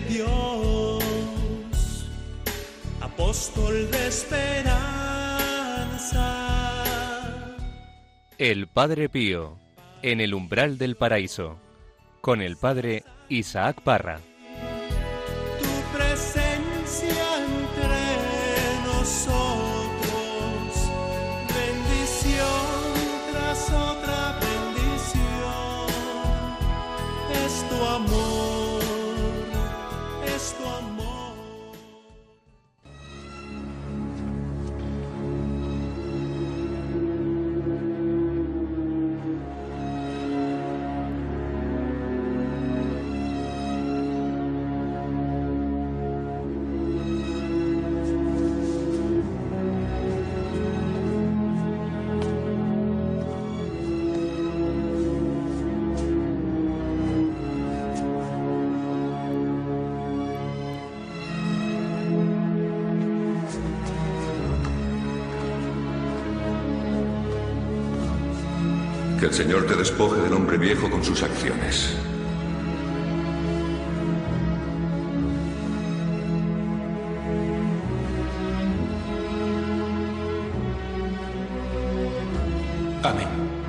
Dios, apóstol de esperanza. El Padre Pío, en el umbral del paraíso, con el Padre Isaac Parra. Señor te despoje del hombre viejo con sus acciones. Amén.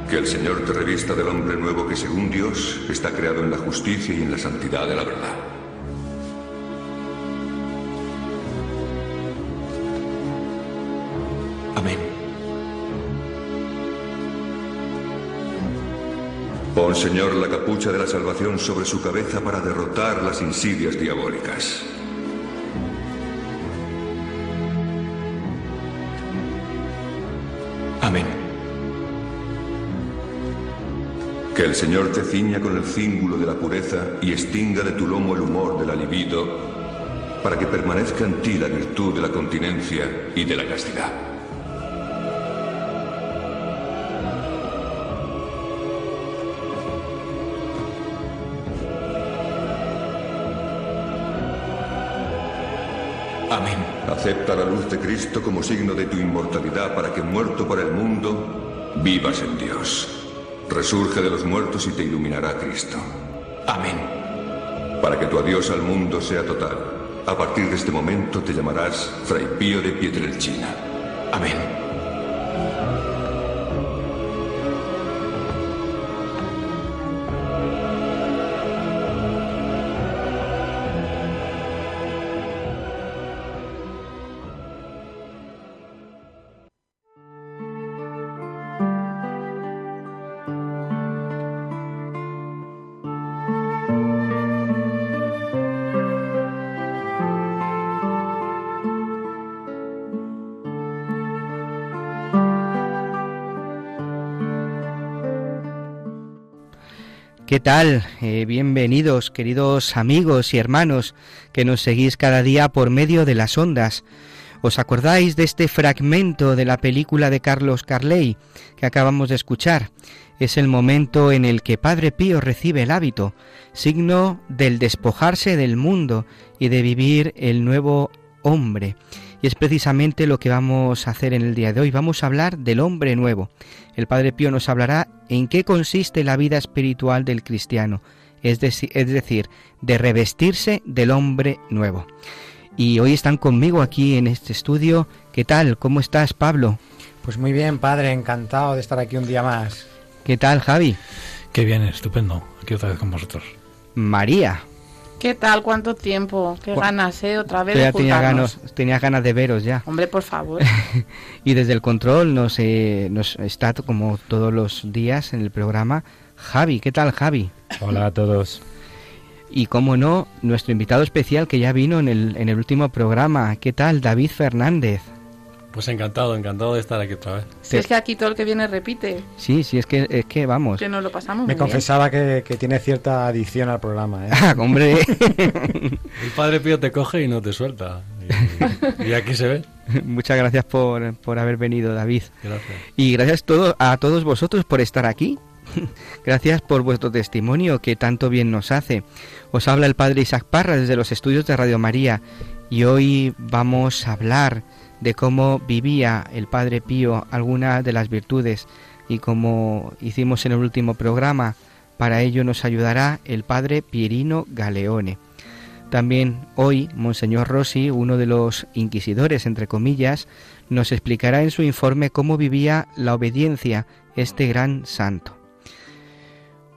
Que el Señor te revista del hombre nuevo que según Dios está creado en la justicia y en la santidad de la verdad. Amén. Pon, Señor, la capucha de la salvación sobre su cabeza para derrotar las insidias diabólicas. Amén. Que el Señor te ciña con el cíngulo de la pureza y extinga de tu lomo el humor del alivido, para que permanezca en ti la virtud de la continencia y de la castidad. Amén. Acepta la luz de Cristo como signo de tu inmortalidad para que muerto para el mundo, vivas en Dios. Resurge de los muertos y te iluminará Cristo. Amén. Para que tu adiós al mundo sea total. A partir de este momento te llamarás Fray Pío de Pietrelcina. Amén. ¿Qué tal? Eh, bienvenidos, queridos amigos y hermanos que nos seguís cada día por medio de las ondas. ¿Os acordáis de este fragmento de la película de Carlos Carley que acabamos de escuchar? Es el momento en el que Padre Pío recibe el hábito, signo del despojarse del mundo y de vivir el nuevo hombre. Y es precisamente lo que vamos a hacer en el día de hoy. Vamos a hablar del hombre nuevo. El Padre Pío nos hablará en qué consiste la vida espiritual del cristiano, es, es decir, de revestirse del hombre nuevo. Y hoy están conmigo aquí en este estudio. ¿Qué tal? ¿Cómo estás, Pablo? Pues muy bien, padre, encantado de estar aquí un día más. ¿Qué tal, Javi? Qué bien, estupendo. Aquí otra vez con vosotros. María. ¿Qué tal? ¿Cuánto tiempo? Qué ganas, ¿eh? Otra vez ya tenía juntarnos. ganas, tenía ganas de veros ya. Hombre, por favor. y desde el control nos, eh, nos está como todos los días en el programa Javi. ¿Qué tal, Javi? Hola a todos. Y como no, nuestro invitado especial que ya vino en el, en el último programa. ¿Qué tal, David Fernández? Pues encantado, encantado de estar aquí otra vez. Si es que aquí todo el que viene repite, Sí, sí, es que, es que vamos. que nos lo pasamos Me muy confesaba que, que tiene cierta adicción al programa. ¿eh? Ah, hombre. El padre Pío te coge y no te suelta. Y, y aquí se ve. Muchas gracias por, por haber venido, David. Gracias. Y gracias todo, a todos vosotros por estar aquí. Gracias por vuestro testimonio que tanto bien nos hace. Os habla el Padre Isaac Parra desde los estudios de Radio María y hoy vamos a hablar de cómo vivía el Padre Pío algunas de las virtudes y como hicimos en el último programa, para ello nos ayudará el Padre Pierino Galeone. También hoy, Monseñor Rossi, uno de los inquisidores, entre comillas, nos explicará en su informe cómo vivía la obediencia este gran santo.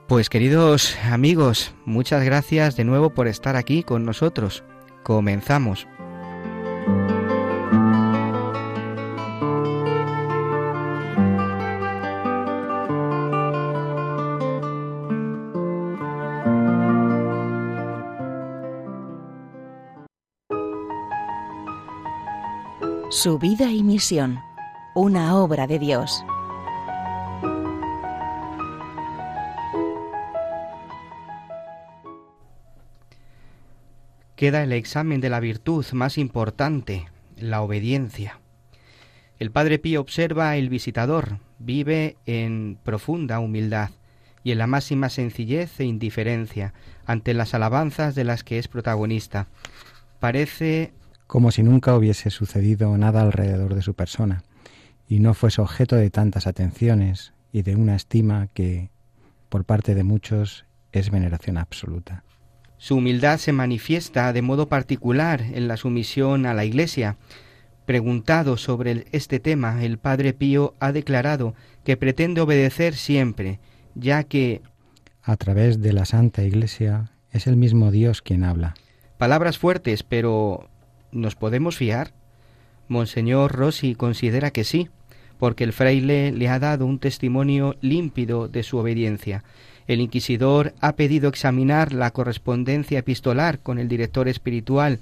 Pues queridos amigos, muchas gracias de nuevo por estar aquí con nosotros. Comenzamos. Su vida y misión, una obra de Dios. Queda el examen de la virtud más importante, la obediencia. El Padre Pío observa el visitador, vive en profunda humildad y en la máxima sencillez e indiferencia ante las alabanzas de las que es protagonista. Parece como si nunca hubiese sucedido nada alrededor de su persona, y no fuese objeto de tantas atenciones y de una estima que, por parte de muchos, es veneración absoluta. Su humildad se manifiesta de modo particular en la sumisión a la Iglesia. Preguntado sobre este tema, el Padre Pío ha declarado que pretende obedecer siempre, ya que a través de la Santa Iglesia es el mismo Dios quien habla. Palabras fuertes, pero ¿nos podemos fiar? Monseñor Rossi considera que sí, porque el fraile le ha dado un testimonio límpido de su obediencia. El inquisidor ha pedido examinar la correspondencia epistolar con el director espiritual,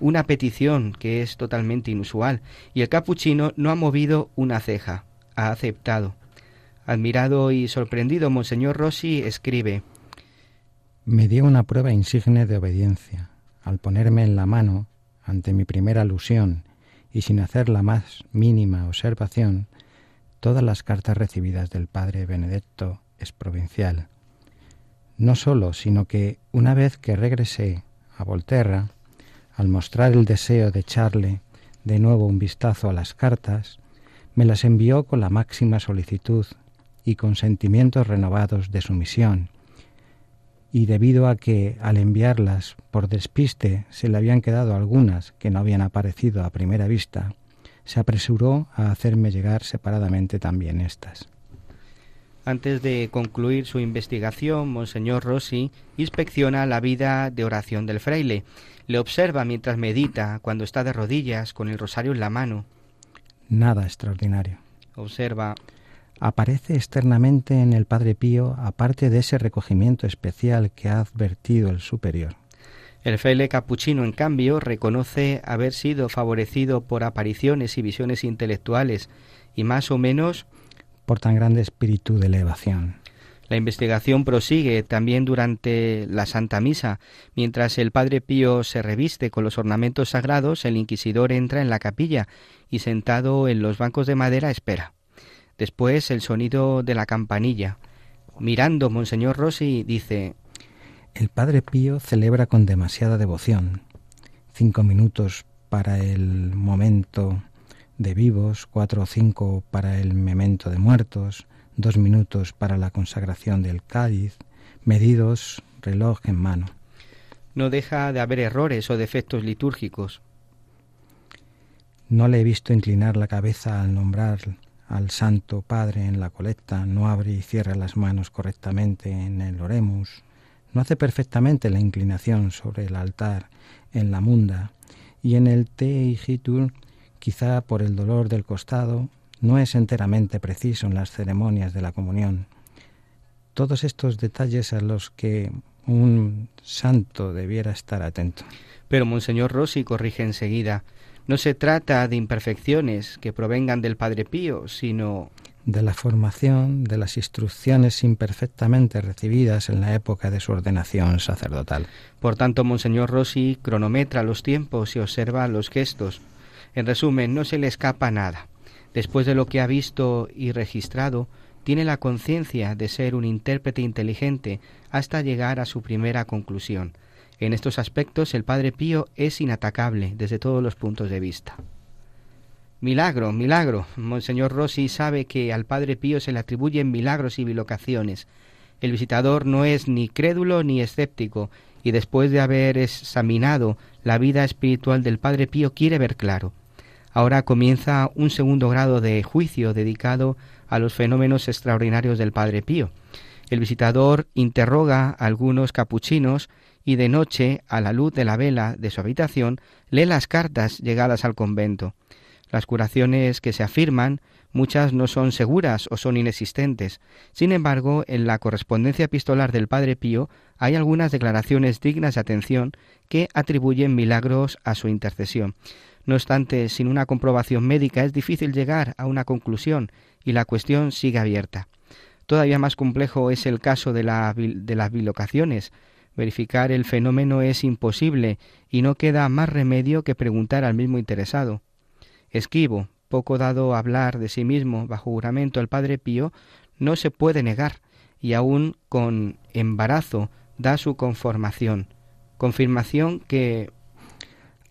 una petición que es totalmente inusual, y el capuchino no ha movido una ceja, ha aceptado. Admirado y sorprendido, Monseñor Rossi escribe Me dio una prueba insigne de obediencia, al ponerme en la mano, ante mi primera alusión, y sin hacer la más mínima observación, todas las cartas recibidas del padre Benedetto es provincial. No sólo, sino que una vez que regresé a Volterra, al mostrar el deseo de echarle de nuevo un vistazo a las cartas, me las envió con la máxima solicitud y con sentimientos renovados de sumisión, y debido a que al enviarlas por despiste se le habían quedado algunas que no habían aparecido a primera vista, se apresuró a hacerme llegar separadamente también estas. Antes de concluir su investigación, Monseñor Rossi inspecciona la vida de oración del fraile. Le observa mientras medita, cuando está de rodillas, con el rosario en la mano. Nada extraordinario. Observa aparece externamente en el Padre Pío, aparte de ese recogimiento especial que ha advertido el superior. El fraile capuchino, en cambio, reconoce haber sido favorecido por apariciones y visiones intelectuales y más o menos por tan grande espíritu de elevación. La investigación prosigue también durante la Santa Misa. Mientras el Padre Pío se reviste con los ornamentos sagrados, el inquisidor entra en la capilla y sentado en los bancos de madera espera. Después el sonido de la campanilla. Mirando, Monseñor Rossi dice El Padre Pío celebra con demasiada devoción. Cinco minutos para el momento de vivos, cuatro o cinco para el memento de muertos, dos minutos para la consagración del cáliz, medidos, reloj en mano. No deja de haber errores o defectos litúrgicos. No le he visto inclinar la cabeza al nombrar al Santo Padre en la colecta, no abre y cierra las manos correctamente en el oremus, no hace perfectamente la inclinación sobre el altar en la munda, y en el te igitur, quizá por el dolor del costado, no es enteramente preciso en las ceremonias de la comunión. Todos estos detalles a los que un santo debiera estar atento. Pero Monseñor Rossi corrige enseguida. No se trata de imperfecciones que provengan del Padre Pío, sino de la formación, de las instrucciones imperfectamente recibidas en la época de su ordenación sacerdotal. Por tanto, Monseñor Rossi cronometra los tiempos y observa los gestos. En resumen, no se le escapa nada. Después de lo que ha visto y registrado, tiene la conciencia de ser un intérprete inteligente hasta llegar a su primera conclusión. En estos aspectos el Padre Pío es inatacable desde todos los puntos de vista. Milagro, milagro. Monseñor Rossi sabe que al Padre Pío se le atribuyen milagros y bilocaciones. El visitador no es ni crédulo ni escéptico, y después de haber examinado la vida espiritual del Padre Pío quiere ver claro. Ahora comienza un segundo grado de juicio dedicado a los fenómenos extraordinarios del Padre Pío. El visitador interroga a algunos capuchinos y de noche, a la luz de la vela de su habitación, lee las cartas llegadas al convento. Las curaciones que se afirman, muchas no son seguras o son inexistentes. Sin embargo, en la correspondencia epistolar del Padre Pío hay algunas declaraciones dignas de atención que atribuyen milagros a su intercesión. No obstante, sin una comprobación médica es difícil llegar a una conclusión y la cuestión sigue abierta. Todavía más complejo es el caso de, la, de las bilocaciones. Verificar el fenómeno es imposible y no queda más remedio que preguntar al mismo interesado. Esquivo, poco dado a hablar de sí mismo bajo juramento el Padre Pío, no se puede negar, y aun con embarazo da su conformación, confirmación que...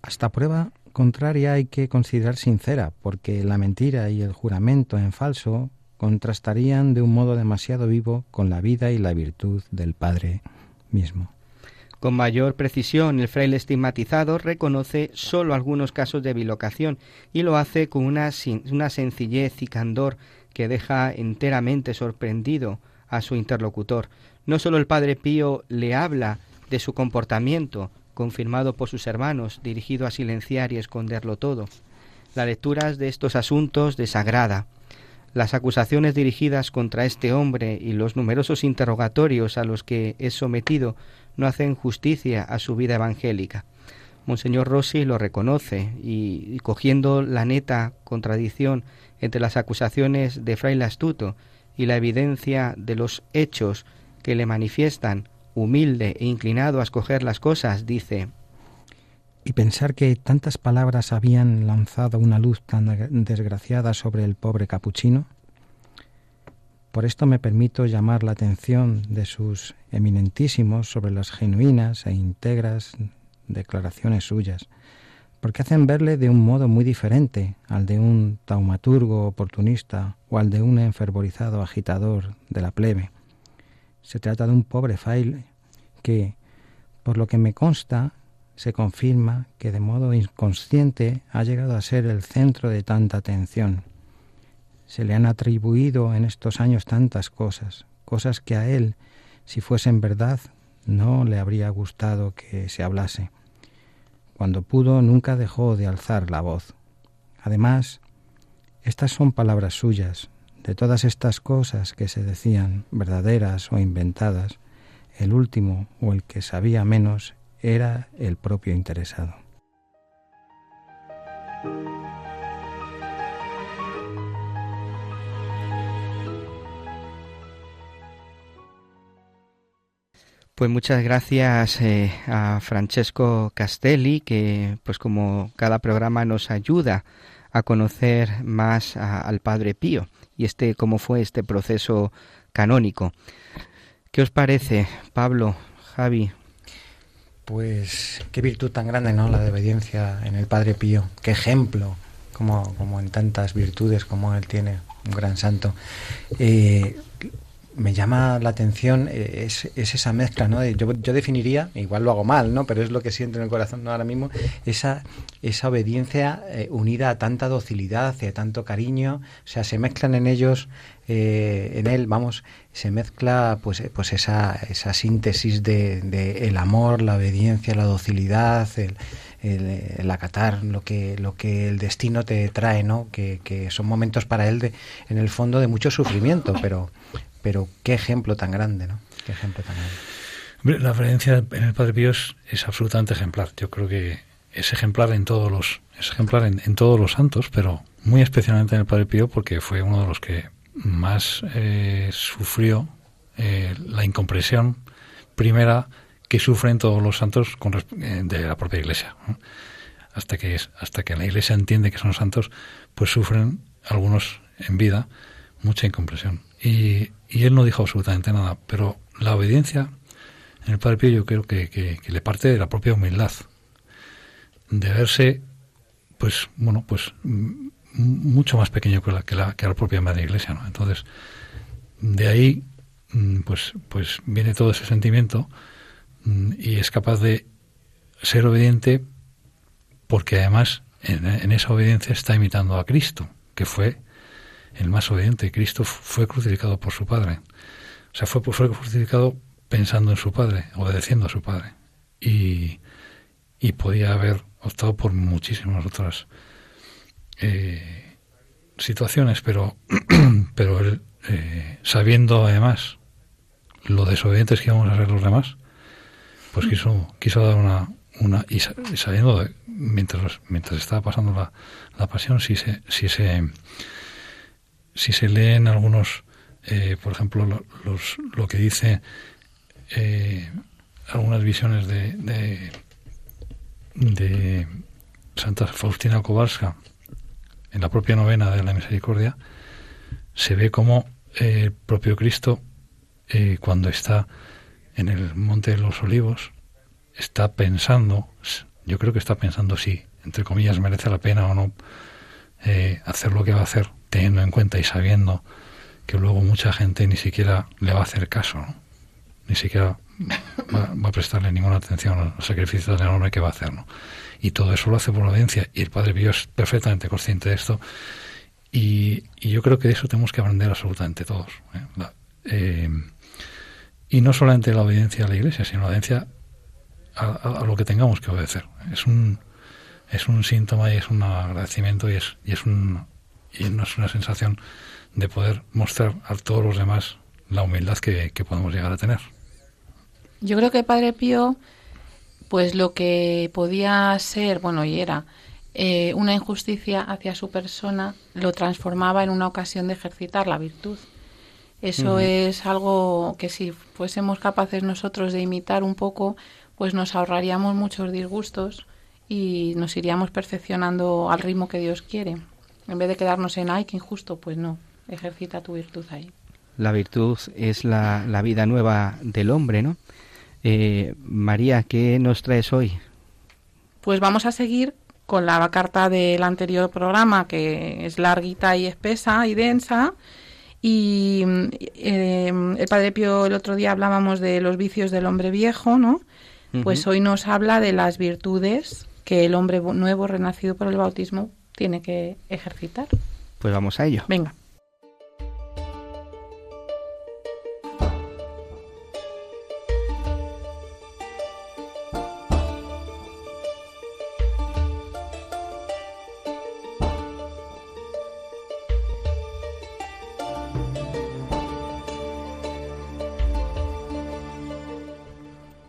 Hasta prueba contraria hay que considerar sincera, porque la mentira y el juramento en falso contrastarían de un modo demasiado vivo con la vida y la virtud del Padre mismo. Con mayor precisión, el fraile estigmatizado reconoce sólo algunos casos de bilocación y lo hace con una, una sencillez y candor que deja enteramente sorprendido a su interlocutor. No sólo el Padre Pío le habla de su comportamiento, confirmado por sus hermanos, dirigido a silenciar y esconderlo todo. Las lecturas de estos asuntos desagrada. Las acusaciones dirigidas contra este hombre y los numerosos interrogatorios a los que es sometido no hacen justicia a su vida evangélica. Monseñor Rossi lo reconoce y, cogiendo la neta contradicción entre las acusaciones de fraile astuto y la evidencia de los hechos que le manifiestan, humilde e inclinado a escoger las cosas, dice y pensar que tantas palabras habían lanzado una luz tan desgraciada sobre el pobre capuchino? Por esto me permito llamar la atención de sus eminentísimos sobre las genuinas e íntegras declaraciones suyas, porque hacen verle de un modo muy diferente al de un taumaturgo oportunista o al de un enfervorizado agitador de la plebe. Se trata de un pobre fraile que, por lo que me consta, se confirma que de modo inconsciente ha llegado a ser el centro de tanta atención. Se le han atribuido en estos años tantas cosas, cosas que a él, si fuesen verdad, no le habría gustado que se hablase. Cuando pudo nunca dejó de alzar la voz. Además, estas son palabras suyas. De todas estas cosas que se decían, verdaderas o inventadas, el último o el que sabía menos era el propio interesado. Pues muchas gracias eh, a Francesco Castelli, que pues como cada programa nos ayuda a conocer más al Padre Pío y este cómo fue este proceso canónico. ¿Qué os parece, Pablo, Javi? Pues qué virtud tan grande, ¿no? La de obediencia en el Padre Pío. Qué ejemplo, como, como en tantas virtudes como él tiene, un gran santo. Eh, me llama la atención eh, es, esa mezcla, ¿no? Yo, yo, definiría, igual lo hago mal, ¿no? Pero es lo que siento en el corazón ahora mismo, esa, esa obediencia eh, unida a tanta docilidad a tanto cariño, o sea, se mezclan en ellos, en él, vamos, se mezcla pues, eh, pues esa, esa síntesis de, el amor, la obediencia, la docilidad, el, el, acatar lo que, lo que el destino te trae, ¿no? Que, que, son momentos para él de, en el fondo de mucho sufrimiento, pero, pero qué ejemplo tan grande, ¿no? Qué ejemplo tan grande. La obediencia en el Padre Pío es, absolutamente ejemplar. Yo creo que es ejemplar en todos los, es ejemplar en, en todos los santos, pero muy especialmente en el Padre Pío porque fue uno de los que más eh, sufrió eh, la incompresión primera que sufren todos los santos con, eh, de la propia Iglesia. Hasta que hasta que la Iglesia entiende que son santos, pues sufren algunos en vida mucha incompresión. Y, y él no dijo absolutamente nada, pero la obediencia en el Padre Pío yo creo que, que, le parte de la propia humildad, de verse, pues, bueno, pues mucho más pequeño que la, que la, que la propia Madre Iglesia. ¿no? Entonces, de ahí mm, pues, pues viene todo ese sentimiento mm, y es capaz de ser obediente porque además en, en esa obediencia está imitando a Cristo, que fue el más obediente. Cristo fue crucificado por su Padre. O sea, fue, fue crucificado pensando en su Padre, obedeciendo a su Padre. Y, y podía haber optado por muchísimas otras eh, situaciones, pero, pero él, eh, sabiendo además lo desobedientes que íbamos a ser los demás, pues quiso, quiso dar una, una y sabiendo de, mientras mientras estaba pasando la, la pasión si se si se si se leen algunos eh, por ejemplo lo, los, lo que dice eh, algunas visiones de, de, Santa Faustina Kowalska en la propia novena de la misericordia se ve como eh, el propio Cristo cuando está en el monte de los olivos está pensando yo creo que está pensando si entre comillas merece la pena o no hacer lo que va a hacer teniendo en cuenta y sabiendo que luego mucha gente ni siquiera le va a hacer caso ni siquiera va, va, a prestarle ninguna atención al sacrificio del hombre que va a hacer y todo eso lo hace por obediencia y el Padre Pío es perfectamente consciente de esto y, y, yo creo que eso tenemos que aprender absolutamente todos ¿eh? La, eh, y no solamente la obediencia a la Iglesia sino la obediencia a, a, a, lo que tengamos que obedecer. Es un es un síntoma y es un agradecimiento y es y es un y no es una sensación de poder mostrar a todos los demás la humildad que, que podemos llegar a tener. Yo creo que Padre Pío pues lo que podía ser, bueno, y era eh, una injusticia hacia su persona, lo transformaba en una ocasión de ejercitar la virtud. Eso es algo que si fuésemos capaces nosotros de imitar un poco, pues nos ahorraríamos muchos disgustos y nos iríamos perfeccionando al ritmo que Dios quiere. En vez de quedarnos en, ay, qué injusto, pues no, ejercita tu virtud ahí. La virtud es la, la vida nueva del hombre, ¿no? Eh, María, ¿qué nos traes hoy? Pues vamos a seguir con la carta del anterior programa, que es larguita y espesa y densa. Y eh, el Padre Pío el otro día hablábamos de los vicios del hombre viejo, ¿no? Uh -huh. Pues hoy nos habla de las virtudes que el hombre nuevo, renacido por el bautismo, tiene que ejercitar. Pues vamos a ello. Venga.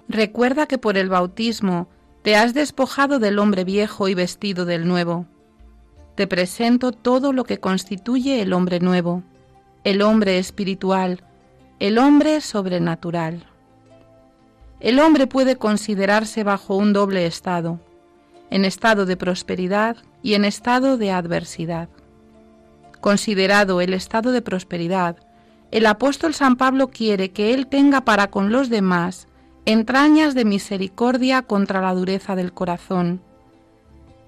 Recuerda que por el bautismo te has despojado del hombre viejo y vestido del nuevo. Te presento todo lo que constituye el hombre nuevo, el hombre espiritual, el hombre sobrenatural. El hombre puede considerarse bajo un doble estado, en estado de prosperidad y en estado de adversidad. Considerado el estado de prosperidad, el apóstol San Pablo quiere que él tenga para con los demás entrañas de misericordia contra la dureza del corazón,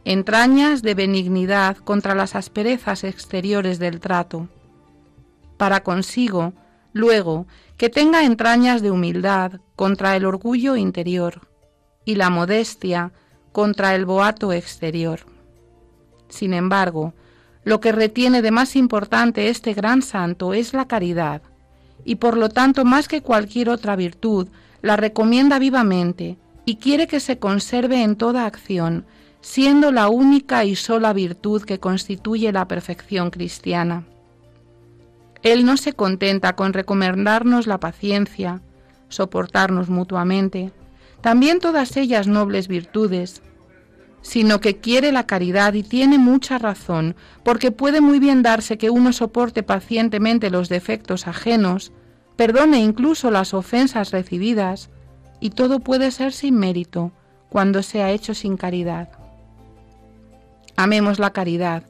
entrañas de benignidad contra las asperezas exteriores del trato, para consigo, luego, que tenga entrañas de humildad contra el orgullo interior y la modestia contra el boato exterior. Sin embargo, lo que retiene de más importante este gran santo es la caridad, y por lo tanto más que cualquier otra virtud, la recomienda vivamente y quiere que se conserve en toda acción, siendo la única y sola virtud que constituye la perfección cristiana. Él no se contenta con recomendarnos la paciencia, soportarnos mutuamente, también todas ellas nobles virtudes, sino que quiere la caridad y tiene mucha razón, porque puede muy bien darse que uno soporte pacientemente los defectos ajenos, perdone incluso las ofensas recibidas, y todo puede ser sin mérito cuando se ha hecho sin caridad. Amemos la caridad,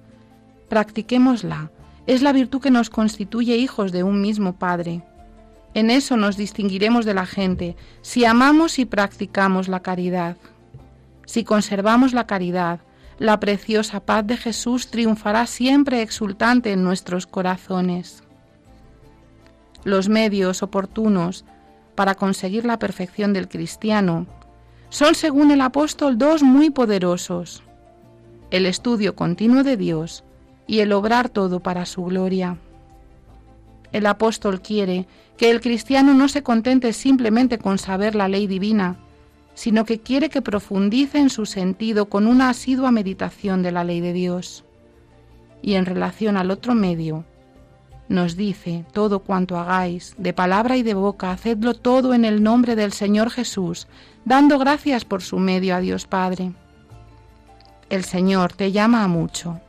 practiquémosla, es la virtud que nos constituye hijos de un mismo Padre. En eso nos distinguiremos de la gente, si amamos y practicamos la caridad. Si conservamos la caridad, la preciosa paz de Jesús triunfará siempre exultante en nuestros corazones. los medios oportunos para conseguir la perfección del cristiano son, según el apóstol, dos muy poderosos, el estudio continuo de Dios y el obrar todo para su gloria. El apóstol quiere que el cristiano no se contente simplemente con saber la ley divina, sino que quiere que profundice en su sentido con una asidua meditación de la ley de Dios. Y en relación al otro medio, nos dice, todo cuanto hagáis, de palabra y de boca, hacedlo todo en el nombre del Señor Jesús, dando gracias por su medio a Dios Padre. El Señor te llama a mucho.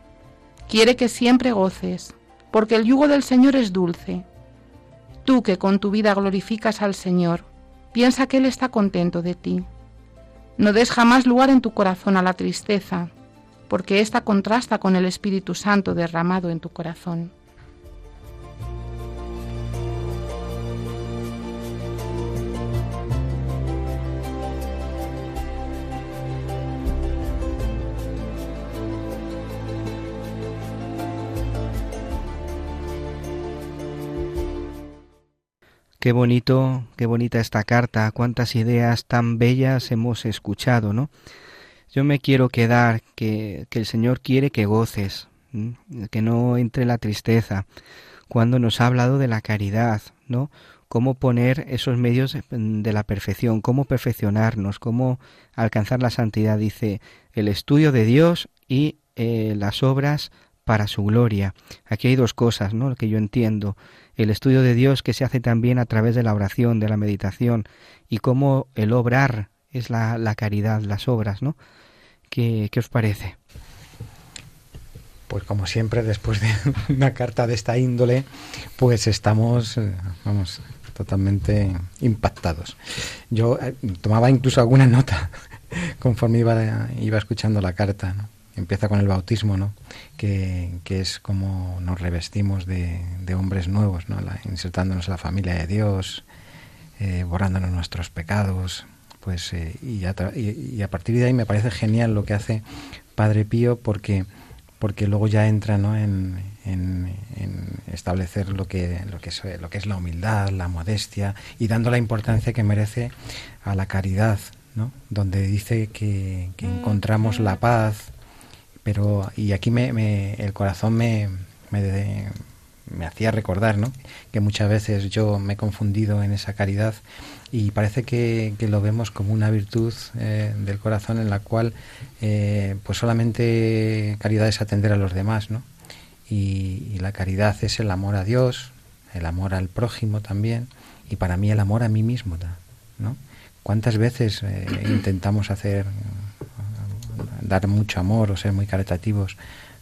Quiere que siempre goces, porque el yugo del Señor es dulce. Tú que con tu vida glorificas al Señor, piensa que Él está contento de ti. No des jamás lugar en tu corazón a la tristeza, porque ésta contrasta con el Espíritu Santo derramado en tu corazón. Qué bonito, qué bonita esta carta, cuántas ideas tan bellas hemos escuchado, ¿no? Yo me quiero quedar que, que el Señor quiere que goces, que no entre la tristeza, cuando nos ha hablado de la caridad, ¿no? Cómo poner esos medios de la perfección, cómo perfeccionarnos, cómo alcanzar la santidad, dice el estudio de Dios y eh, las obras para su gloria. Aquí hay dos cosas, ¿no? Que yo entiendo el estudio de Dios que se hace también a través de la oración, de la meditación, y cómo el obrar es la, caridad, las obras, ¿no? ¿Qué, ¿Qué, os parece? Pues como siempre, después de una carta de esta índole, pues estamos, eh, vamos, totalmente impactados. Yo eh, tomaba incluso alguna nota conforme iba, iba escuchando la carta, ¿no? Empieza con el bautismo, ¿no? que, es como nos revestimos de, hombres nuevos, ¿no? insertándonos en la familia de Dios, eh, borrándonos nuestros pecados, pues eh, y, a partir de ahí me parece genial lo que hace Padre Pío porque porque luego ya entra ¿no? en, en, establecer lo que, lo, que es, lo que es la humildad, la modestia y dando la importancia que merece a la caridad, ¿no? donde dice que, que encontramos la paz, pero y aquí me, el corazón me, me, me, hacía recordar ¿no? que muchas veces yo me he confundido en esa caridad y parece que, que lo vemos como una virtud eh, del corazón en la cual eh, pues solamente caridad es atender a los demás ¿no? y, la caridad es el amor a Dios el amor al prójimo también y para mí el amor a mí mismo ¿no? ¿Cuántas veces eh, intentamos hacer dar mucho amor o ser muy caritativos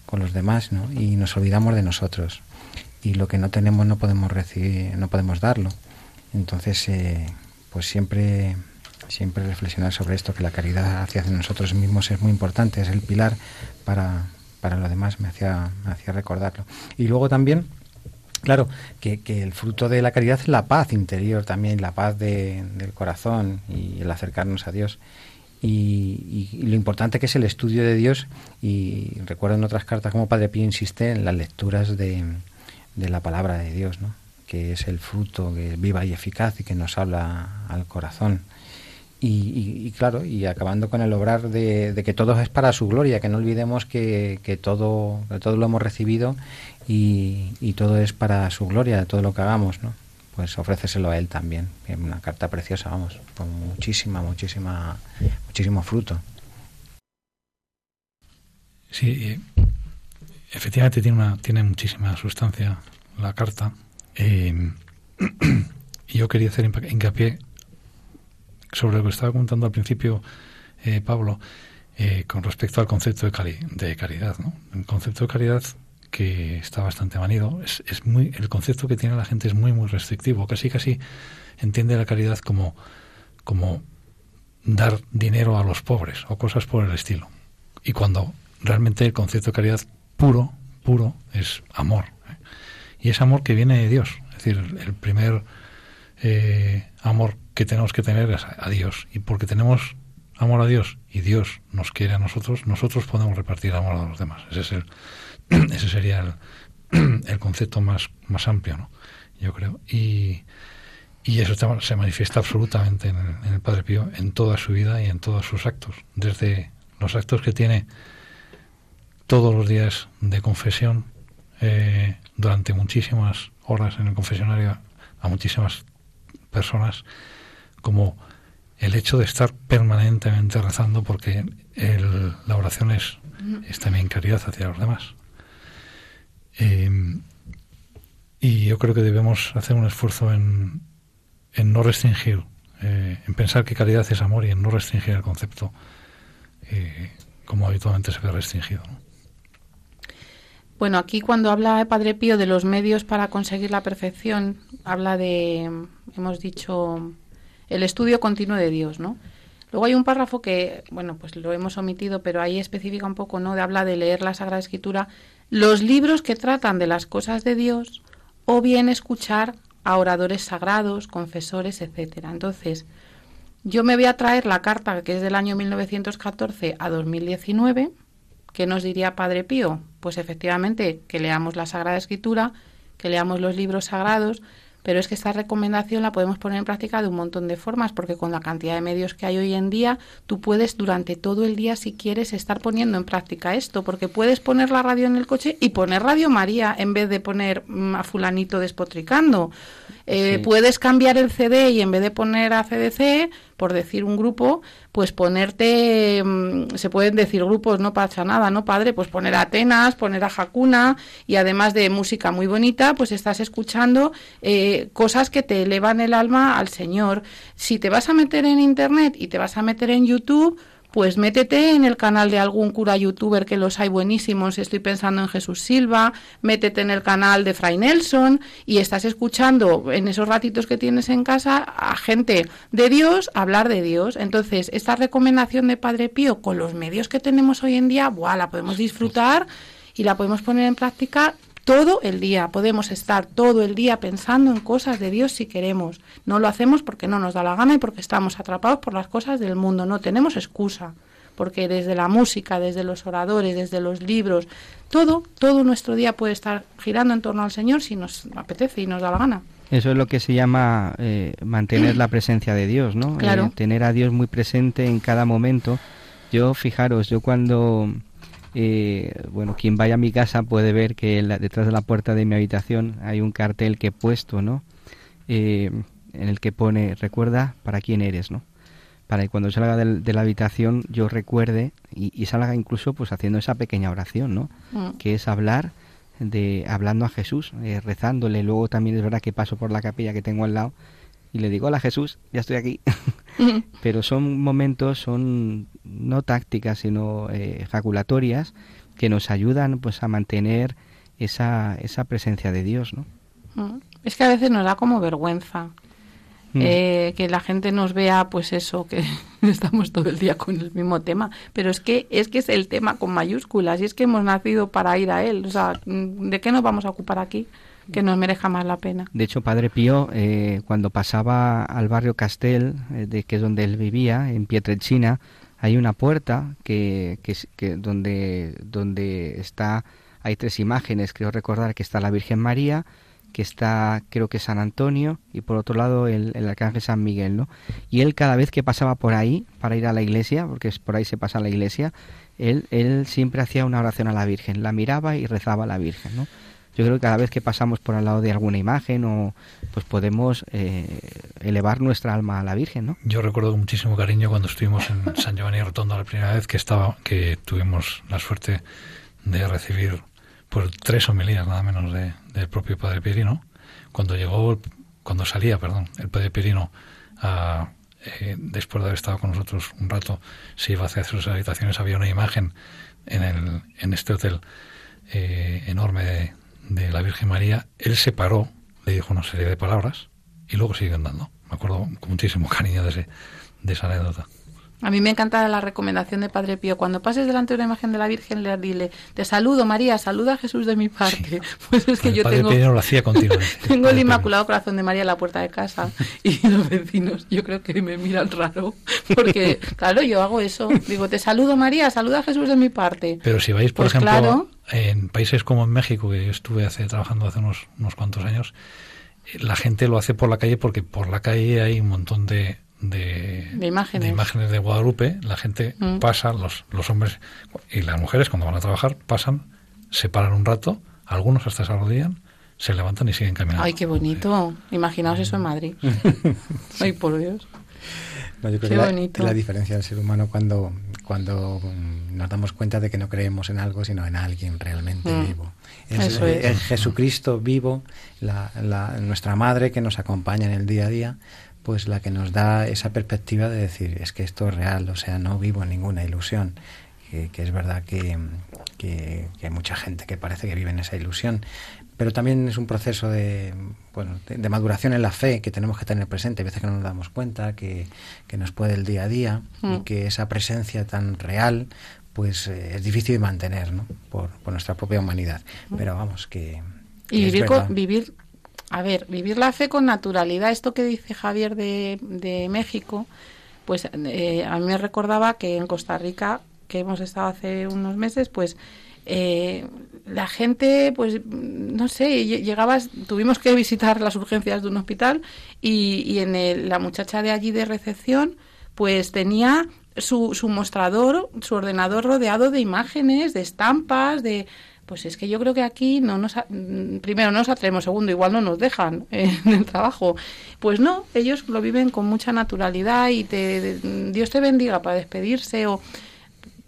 con los demás, ¿no? Y nos olvidamos de nosotros. Y lo que no tenemos no podemos recibir, no podemos darlo. Entonces, eh, pues siempre, siempre reflexionar sobre esto, que la caridad hacia nosotros mismos es muy importante, es el pilar para, para lo demás, me hacía, me hacía recordarlo. Y luego también, claro, que, que, el fruto de la caridad es la paz interior también, la paz de, del corazón y el acercarnos a Dios y, lo importante que es el estudio de Dios y recuerdo en otras cartas como Padre Pío insiste en las lecturas de, la palabra de Dios, ¿no? que es el fruto que es viva y eficaz y que nos habla al corazón. Y, claro, y acabando con el obrar de, que todo es para su gloria, que no olvidemos que, que todo, que todo lo hemos recibido y, y todo es para su gloria, todo lo que hagamos, ¿no? Pues ofréceselo a él también. Una carta preciosa, vamos, con muchísima, muchísima, muchísimo fruto. Sí, efectivamente tiene, una, tiene muchísima sustancia la carta. Eh, y yo quería hacer hincapié sobre lo que estaba contando al principio eh, Pablo eh, con respecto al concepto de, de caridad. ¿no? El concepto de caridad que está bastante manido. Es, es muy, el concepto que tiene la gente es muy, muy restrictivo. Casi, casi entiende la caridad como, como dar dinero a los pobres o cosas por el estilo. Y cuando realmente el concepto de caridad puro, puro, es amor. ¿eh? Y es amor que viene de Dios. Es decir, el primer eh, amor que tenemos que tener es a Dios. Y porque tenemos amor a Dios y Dios nos quiere a nosotros, nosotros podemos repartir amor a los demás. Ese es el, ese sería el, concepto más, más amplio. ¿no? yo creo. Y, y eso se manifiesta absolutamente en el, en el, Padre Pío, en toda su vida y en todos sus actos. Desde los actos que tiene todos los días de confesión, eh, durante muchísimas horas en el confesionario a muchísimas personas, como el hecho de estar permanentemente rezando, porque el, la oración es, es, también caridad hacia los demás. Eh, y yo creo que debemos hacer un esfuerzo en, en no restringir, eh, en pensar que caridad es amor y en no restringir el concepto eh, como habitualmente se ve restringido. ¿no? Bueno, aquí cuando habla Padre Pío de los medios para conseguir la perfección, habla de, hemos dicho, el estudio continuo de Dios, ¿no? Luego hay un párrafo que, bueno, pues lo hemos omitido, pero ahí especifica un poco, ¿no? De habla de leer la Sagrada Escritura, los libros que tratan de las cosas de Dios, o bien escuchar a oradores sagrados, confesores, etcétera. Entonces, yo me voy a traer la carta que es del año 1914 a 2019 ¿Qué nos diría Padre Pío? Pues efectivamente que leamos la Sagrada Escritura, que leamos los libros sagrados, pero es que esta recomendación la podemos poner en práctica de un montón de formas, porque con la cantidad de medios que hay hoy en día, tú puedes durante todo el día, si quieres, estar poniendo en práctica esto, porque puedes poner la radio en el coche y poner Radio María en vez de poner mm, a fulanito despotricando. Eh, sí. Puedes cambiar el CD y en vez de poner a CDC, por decir un grupo, pues ponerte, mmm, se pueden decir grupos, no pasa nada, ¿no, padre? Pues poner a Atenas, poner a Hakuna y además de música muy bonita, pues estás escuchando eh, cosas que te elevan el alma al Señor. Si te vas a meter en Internet y te vas a meter en YouTube, pues métete en el canal de algún cura youtuber que los hay buenísimos, estoy pensando en Jesús Silva, métete en el canal de Fray Nelson y estás escuchando en esos ratitos que tienes en casa a gente de Dios hablar de Dios. Entonces, esta recomendación de Padre Pío con los medios que tenemos hoy en día, ¡buah! la podemos disfrutar y la podemos poner en práctica todo el día. Podemos estar todo el día pensando en cosas de Dios si queremos. No lo hacemos porque no nos da la gana y porque estamos atrapados por las cosas del mundo. No tenemos excusa. Porque desde la música, desde los oradores, desde los libros, todo, todo nuestro día puede estar girando en torno al Señor si nos apetece y nos da la gana. Eso es lo que se llama eh, mantener la presencia de Dios, ¿no? Claro. Eh, tener a Dios muy presente en cada momento. Yo, fijaros, yo cuando eh, bueno, quien vaya a mi casa puede ver que la, detrás de la puerta de mi habitación hay un cartel que he puesto, ¿no? Eh, en el que pone, recuerda para quién eres, ¿no? Para que cuando salga de, de la habitación yo recuerde y, y, salga incluso pues haciendo esa pequeña oración, ¿no? Mm. Que es hablar de hablando a Jesús, eh, rezándole. Luego también es verdad que paso por la capilla que tengo al lado y le digo, hola Jesús, ya estoy aquí. Pero son momentos, son no tácticas, sino eh, ejaculatorias que nos ayudan pues a mantener esa, esa presencia de Dios, ¿no? Es que a veces nos da como vergüenza mm. eh, que la gente nos vea, pues eso, que estamos todo el día con el mismo tema, pero es que es que es el tema con mayúsculas y es que hemos nacido para ir a él, o sea, ¿de qué nos vamos a ocupar aquí? Que nos merezca más la pena. De hecho, Padre Pío, eh, cuando pasaba al barrio Castel, eh, de, que es donde él vivía, en Pietrelcina, hay una puerta que, que, donde, donde está, hay tres imágenes, creo recordar que está la Virgen María, que está creo que San Antonio y por otro lado el, el, arcángel San Miguel, ¿no? Y él cada vez que pasaba por ahí para ir a la iglesia, porque es por ahí se pasa a la iglesia, él, él siempre hacía una oración a la Virgen, la miraba y rezaba a la Virgen, ¿no? Yo creo que cada vez que pasamos por al lado de alguna imagen o pues podemos eh, elevar nuestra alma a la Virgen, ¿no? Yo recuerdo con muchísimo cariño cuando estuvimos en San Giovanni Rotondo la primera vez que estaba que tuvimos la suerte de recibir pues tres homilías nada menos de, del propio Padre Pirino cuando llegó cuando salía, perdón, el Padre Pirino a eh, después de haber estado con nosotros un rato se iba hacia sus habitaciones había una imagen en el en este hotel eh, enorme de, de la Virgen María, él se paró, le dijo una serie de palabras y luego sigue andando. Me acuerdo con muchísimo cariño de, ese, de esa anécdota. A mí me encanta la recomendación de Padre Pío. Cuando pases delante de una imagen de la Virgen, le dile, te saludo María, saluda a Jesús de mi parte. Sí. Pues es que el yo padre tengo, Pío lo hacía continuamente. tengo el Inmaculado Corazón de María en la puerta de casa y los vecinos yo creo que me miran raro porque, claro, yo hago eso. Digo, te saludo María, saluda a Jesús de mi parte. Pero si vais, por pues ejemplo, claro, en países como en México, que yo estuve hace, trabajando hace unos, unos cuantos años, la gente lo hace por la calle porque por la calle hay un montón de, de, De imágenes. de imágenes de Guadalupe. La gente Mm. pasa, los, los hombres y las mujeres cuando van a trabajar pasan, se paran un rato, algunos hasta se arrodillan, se levantan y siguen caminando. Ay, qué bonito. Imaginaos eso en Madrid. Ay, por Dios. No, yo creo Qué que la- bonito. la, diferencia del ser humano cuando, cuando mm, nos damos cuenta de que no creemos en algo, sino en alguien realmente Mm. vivo. Es. el Jesucristo vivo, la, la- nuestra madre que nos acompaña en el día a día, pues la que nos da esa perspectiva de decir, es que esto es real, o sea, no vivo ninguna ilusión. Que, que es verdad que, que- que hay mucha gente que parece que vive en esa ilusión, pero también es un proceso de, bueno, de, de maduración en la fe que tenemos que tener presente. Hay veces que no nos damos cuenta, que, que nos puede el día a día y Mm. que esa presencia tan real pues eh, es difícil de mantener ¿no? por, por nuestra propia humanidad. Pero vamos, que... que Y vivir, con, vivir, a ver, vivir la fe con naturalidad. Esto que dice Javier de, de México, pues eh, a mí me recordaba que en Costa Rica, que hemos estado hace unos meses, pues eh, la gente, pues no sé, lle- llegabas, tuvimos que visitar las urgencias de un hospital y, y en el- la muchacha de allí de recepción, pues tenía su, su mostrador, su ordenador rodeado de imágenes, de estampas, de... Pues es que yo creo que aquí no nos, primero no nos atrevemos, segundo igual no nos dejan eh, en el trabajo. Pues no, ellos lo viven con mucha naturalidad y te, Dios te bendiga para despedirse o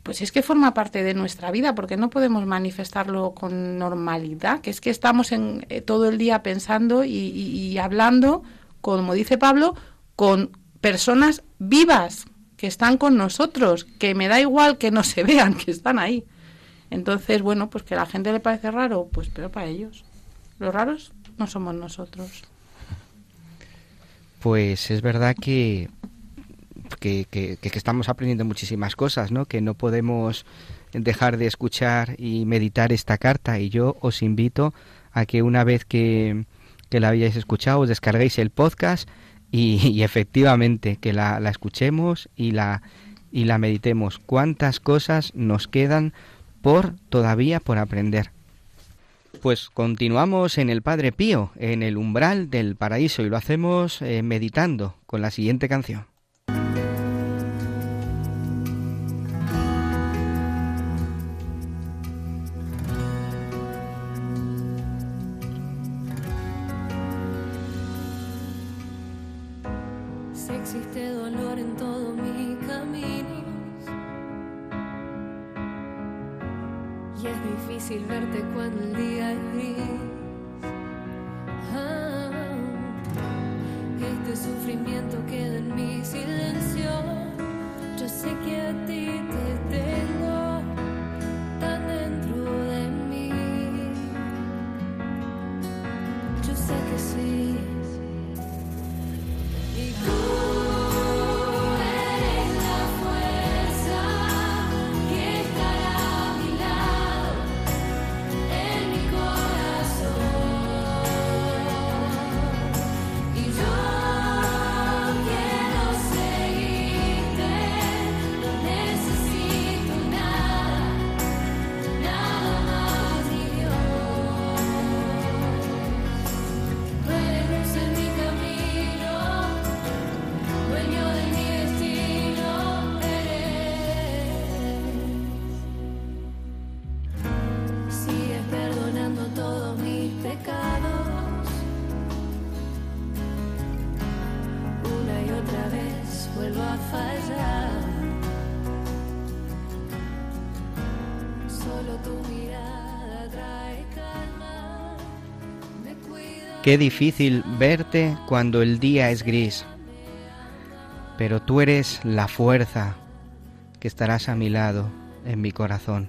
pues es que forma parte de nuestra vida porque no podemos manifestarlo con normalidad, que es que estamos en, eh, todo el día pensando y, y- y hablando, como dice Pablo, con personas vivas que están con nosotros, que me da igual que no se vean, que están ahí. Entonces, bueno, pues que a la gente le parece raro, pues pero para ellos. Los raros no somos nosotros. Pues es verdad que, que, estamos aprendiendo muchísimas cosas, ¿no? Que no podemos dejar de escuchar y meditar esta carta. Y yo os invito a que una vez que, la hayáis escuchado, os descarguéis el podcast y, efectivamente que la, la escuchemos y la, y la meditemos. ¿Cuántas cosas nos quedan por todavía por aprender? Pues continuamos en el Padre Pío, en el umbral del paraíso, y lo hacemos eh, meditando con la siguiente canción. Sufrimiento queda en mi silencio. Yo sé que a ti te tengo Qué difícil verte cuando el día es gris, pero tú eres la fuerza que estarás a mi lado en mi corazón.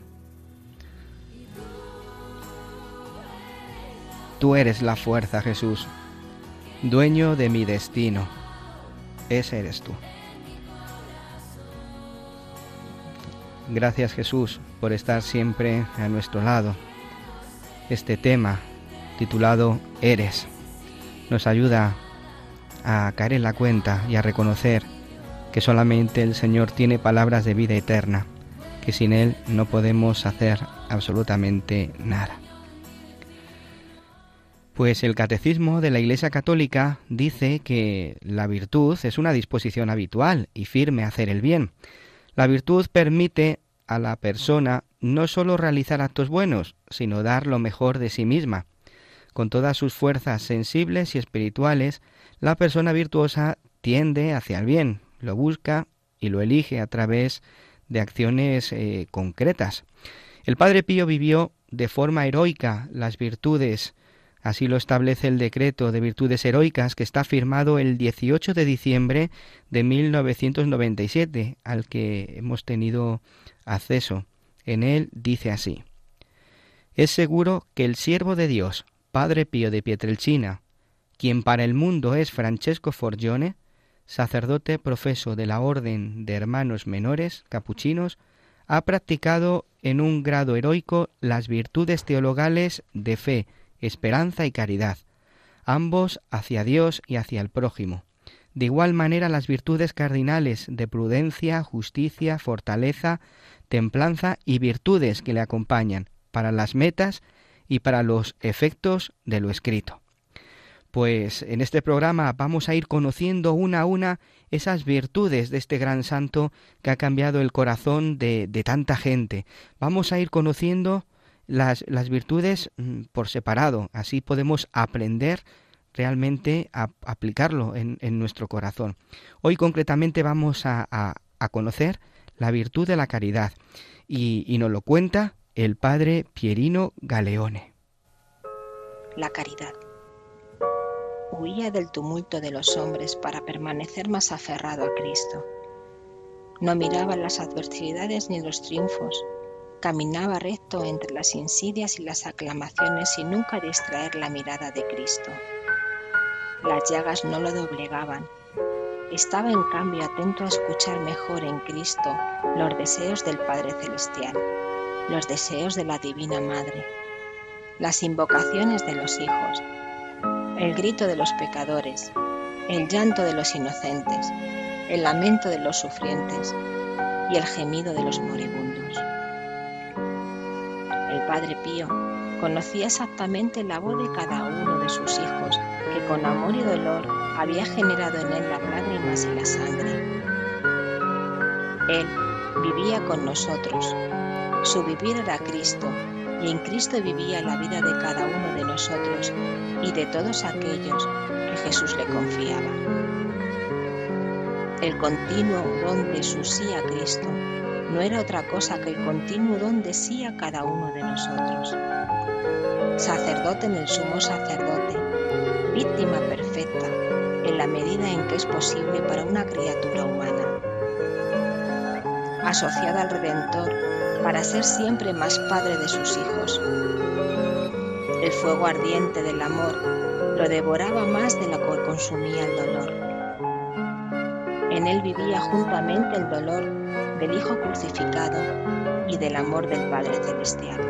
Tú eres la fuerza, Jesús, dueño de mi destino. Ese eres tú. Gracias Jesús por estar siempre a nuestro lado. Este tema titulado Eres nos ayuda a caer en la cuenta y a reconocer que solamente el Señor tiene palabras de vida eterna, que sin Él no podemos hacer absolutamente nada. Pues el catecismo de la Iglesia Católica dice que la virtud es una disposición habitual y firme a hacer el bien. La virtud permite a la persona no sólo realizar actos buenos, sino dar lo mejor de sí misma. Con todas sus fuerzas sensibles y espirituales, la persona virtuosa tiende hacia el bien, lo busca y lo elige a través de acciones eh, concretas. El Padre Pío vivió de forma heroica las virtudes, así lo establece el decreto de virtudes heroicas que está firmado el 18 de diciembre de 1997, al que hemos tenido acceso. En él dice así: Es seguro que el siervo de Dios, Padre Pío de Pietrelcina, quien para el mundo es Francesco Forgione, sacerdote profeso de la Orden de Hermanos Menores Capuchinos, ha practicado en un grado heroico las virtudes teologales de fe, esperanza y caridad, ambos hacia Dios y hacia el prójimo. De igual manera las virtudes cardinales de prudencia, justicia, fortaleza, templanza y virtudes que le acompañan para las metas y para los efectos de lo escrito. Pues en este programa vamos a ir conociendo una a una esas virtudes de este gran santo que ha cambiado el corazón de, de tanta gente. Vamos a ir conociendo las, las virtudes mm, por separado, así podemos aprender realmente a aplicarlo en, en nuestro corazón. Hoy concretamente vamos a, a, a conocer la virtud de la caridad y, y nos lo cuenta el padre Pierino Galeone. La caridad. Huía del tumulto de los hombres para permanecer más aferrado a Cristo. No miraba las adversidades ni los triunfos. Caminaba recto entre las insidias y las aclamaciones sin nunca distraer la mirada de Cristo. Las llagas no lo doblegaban. Estaba en cambio atento a escuchar mejor en Cristo los deseos del Padre Celestial, los deseos de la Divina Madre, las invocaciones de los hijos, el grito de los pecadores, el llanto de los inocentes, el lamento de los sufrientes y el gemido de los moribundos. El Padre Pío conocía exactamente la voz de cada uno de sus hijos, que con amor y dolor había generado en él las lágrimas y la sangre. Él vivía con nosotros. Su vivir era Cristo, y en Cristo vivía la vida de cada uno de nosotros y de todos aquellos que Jesús le confiaba. El continuo don de su sí a Cristo no era otra cosa que el continuo don de sí a cada uno de nosotros. Sacerdote en el sumo sacerdote, víctima perfecta en la medida en que es posible para una criatura humana. Asociada al Redentor para ser siempre más padre de sus hijos. El fuego ardiente del amor lo devoraba más de lo que consumía el dolor. En él vivía juntamente el dolor del Hijo crucificado y del amor del Padre Celestial.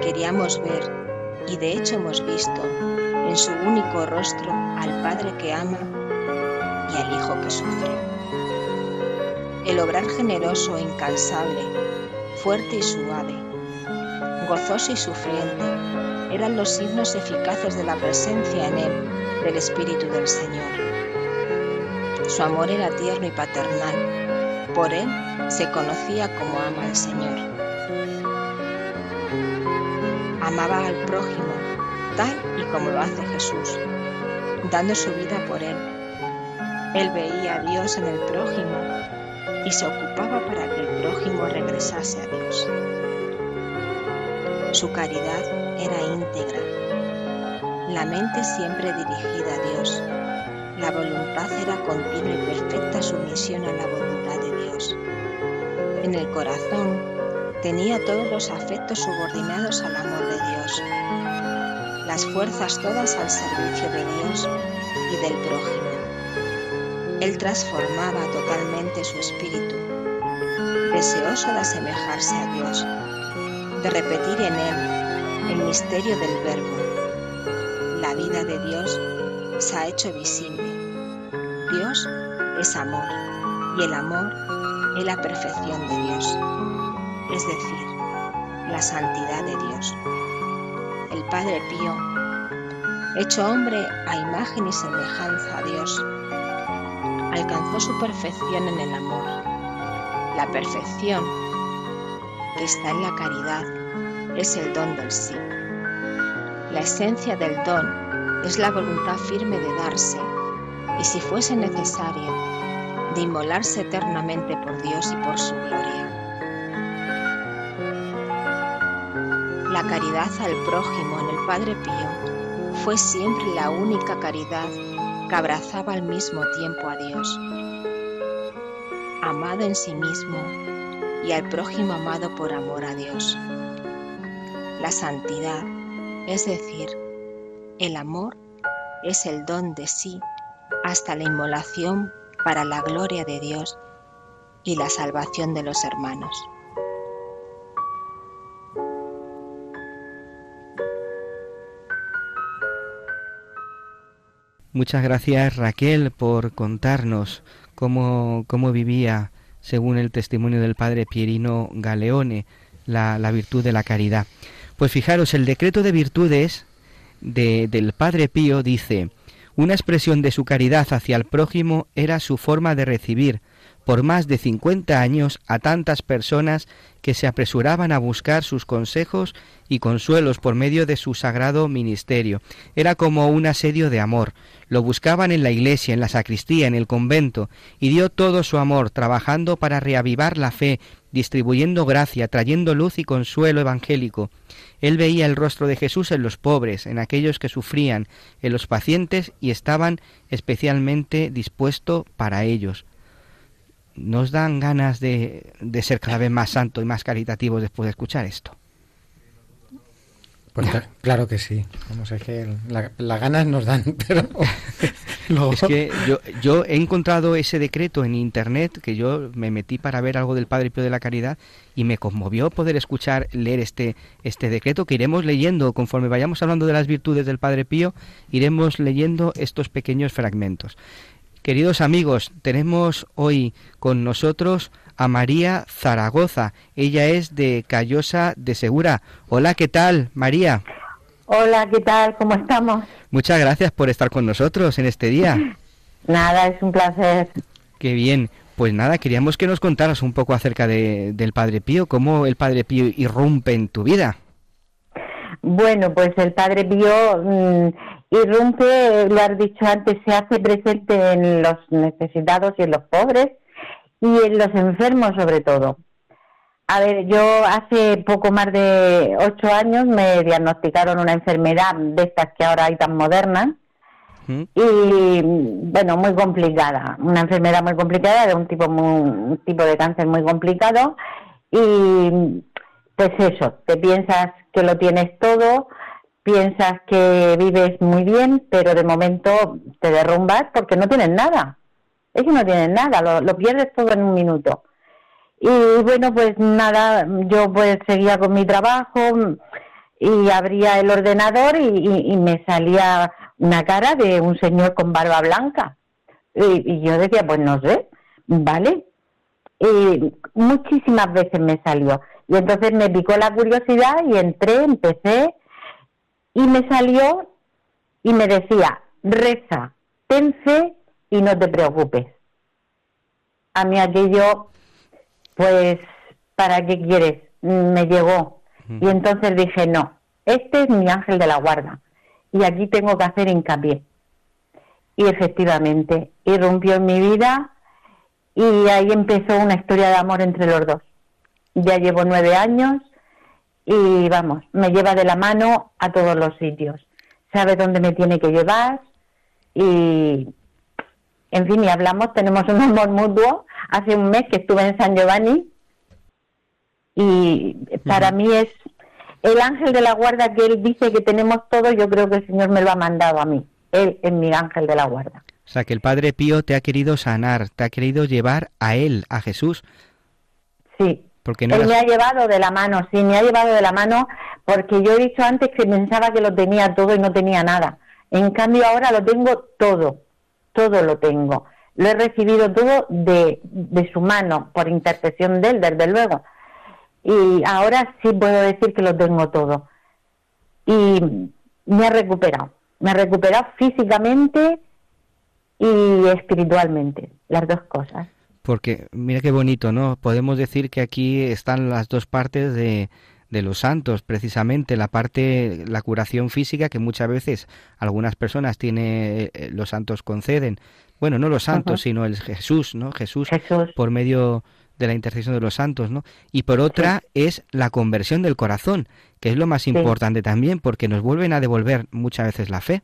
Queríamos ver, y de hecho hemos visto, en su único rostro al Padre que ama y al Hijo que sufre. El obrar generoso e incansable, fuerte y suave, gozoso y sufriente, eran los signos eficaces de la presencia en él del Espíritu del Señor. Su amor era tierno y paternal, por él se conocía como ama al Señor. Amaba al prójimo tal y como lo hace Jesús, dando su vida por él. Él veía a Dios en el prójimo y se ocupaba para que el prójimo regresase a Dios. Su caridad era íntegra, la mente siempre dirigida a Dios, la voluntad era continua y perfecta sumisión a la voluntad de Dios. En el corazón tenía todos los afectos subordinados al amor de Dios, las fuerzas todas al servicio de Dios y del prójimo. Él transformaba totalmente su espíritu, deseoso de asemejarse a Dios, de repetir en él el misterio del Verbo. La vida de Dios se ha hecho visible. Dios es amor y el amor es la perfección de Dios, es decir, la santidad de Dios. El Padre Pío hecho hombre a imagen y semejanza a Dios, alcanzó su perfección en el amor. La perfección que está en la caridad es el don del sí. La esencia del don es la voluntad firme de darse y si fuese necesario, de inmolarse eternamente por Dios y por su gloria. La caridad al prójimo en el Padre Pío fue siempre la única caridad que abrazaba al mismo tiempo a Dios, amado en sí mismo y al prójimo amado por amor a Dios. La santidad, es decir, el amor, es el don de sí hasta la inmolación para la gloria de Dios y la salvación de los hermanos. Muchas gracias Raquel por contarnos cómo, cómo vivía, según el testimonio del padre Pierino Galeone, la, la virtud de la caridad. Pues fijaros, el decreto de virtudes de, del padre Pío dice, una expresión de su caridad hacia el prójimo era su forma de recibir, por más de cincuenta años, a tantas personas que se apresuraban a buscar sus consejos y consuelos por medio de su sagrado ministerio. Era como un asedio de amor. Lo buscaban en la iglesia, en la sacristía, en el convento, y dio todo su amor, trabajando para reavivar la fe, distribuyendo gracia, trayendo luz y consuelo evangélico. Él veía el rostro de Jesús en los pobres, en aquellos que sufrían, en los pacientes y estaban especialmente dispuesto para ellos. ¿Nos dan ganas de, de ser cada vez más santos y más caritativos después de escuchar esto? Pues cla- claro que sí. Vamos, es que la- las ganas nos dan, pero luego- Es que yo, yo he encontrado ese decreto en internet, que yo me metí para ver algo del Padre Pío de la Caridad, y me conmovió poder escuchar, leer este, este decreto que iremos leyendo conforme vayamos hablando de las virtudes del Padre Pío, iremos leyendo estos pequeños fragmentos. Queridos amigos, tenemos hoy con nosotros a María Zaragoza. Ella es de Callosa de Segura. Hola, ¿qué tal, María? Hola, ¿qué tal? ¿Cómo estamos? Muchas gracias por estar con nosotros en este día. Nada, es un placer. Qué bien. Pues nada, queríamos que nos contaras un poco acerca de, del Padre Pío, cómo el Padre Pío irrumpe en tu vida. Bueno, pues el Padre Pío mm, irrumpe, lo has dicho antes, se hace presente en los necesitados y en los pobres y en los enfermos sobre todo. A ver, yo hace poco más de ocho años me diagnosticaron una enfermedad de estas que ahora hay tan modernas y bueno, muy complicada, una enfermedad muy complicada de un tipo muy, un tipo de cáncer muy complicado y pues eso, te piensas que lo tienes todo, piensas que vives muy bien, pero de momento te derrumbas porque no tienes nada. Es que no tienes nada, lo, pierdes todo en un minuto. Y bueno, pues nada, yo pues seguía con mi trabajo y abría el ordenador y, y- y me salía una cara de un señor con barba blanca. Y, y yo decía, pues no sé, ¿vale? Y muchísimas veces me salió. Y entonces me picó la curiosidad y entré, empecé y me salió y me decía, reza, ten fe y no te preocupes. A mí aquello, pues, ¿para qué quieres? Me llegó. Y entonces dije, no, este es mi ángel de la guarda. Y aquí tengo que hacer hincapié. Y efectivamente, irrumpió en mi vida y ahí empezó una historia de amor entre los dos. Ya llevo nueve años y vamos, me lleva de la mano a todos los sitios. Sabe dónde me tiene que llevar y, en fin, y hablamos, tenemos un amor mutuo. Hace un mes que estuve en San Giovanni y para mí es el ángel de la guarda que él dice que tenemos todo, yo creo que el Señor me lo ha mandado a mí. Él es mi ángel de la guarda. O sea, que el Padre Pío te ha querido sanar, te ha querido llevar a Él, a Jesús. Sí. Porque no Él eras- me ha llevado de la mano, sí, me ha llevado de la mano porque yo he dicho antes que pensaba que lo tenía todo y no tenía nada. En cambio ahora lo tengo todo, todo lo tengo. Lo he recibido todo de, de su mano, por intercesión de él, desde luego. Y ahora sí puedo decir que lo tengo todo. Y me ha recuperado, Me he recuperado físicamente y espiritualmente, las dos cosas. Porque mira qué bonito, ¿no? Podemos decir que aquí están las dos partes de, de los santos, precisamente la parte, la curación física que muchas veces algunas personas tiene, eh, los santos conceden. Bueno, no los santos, sino el Jesús, ¿no? Jesús, Jesús. por medio de la intercesión de los santos, ¿no? Y por otra es la conversión del corazón, que es lo más importante también, porque nos vuelven a devolver muchas veces la fe.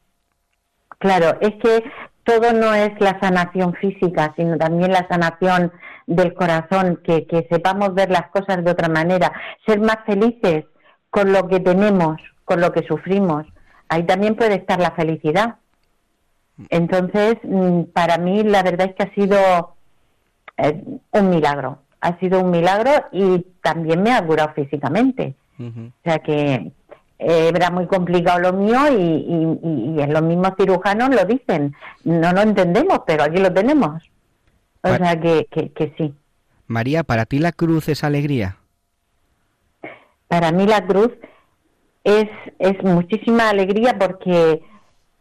Claro, es que todo no es la sanación física, sino también la sanación del corazón, que, que sepamos ver las cosas de otra manera, ser más felices con lo que tenemos, con lo que sufrimos. Ahí también puede estar la felicidad. Entonces, mm, para mí la verdad es que ha sido eh, un milagro. Ha sido un milagro y también me ha curado físicamente. O sea que eh, era muy complicado lo mío y, y, y- en los mismos cirujanos lo dicen. No lo entendemos, pero aquí lo tenemos. O sea que, que, que sí. María, ¿para ti la cruz es alegría? Para mí la cruz es, es muchísima alegría porque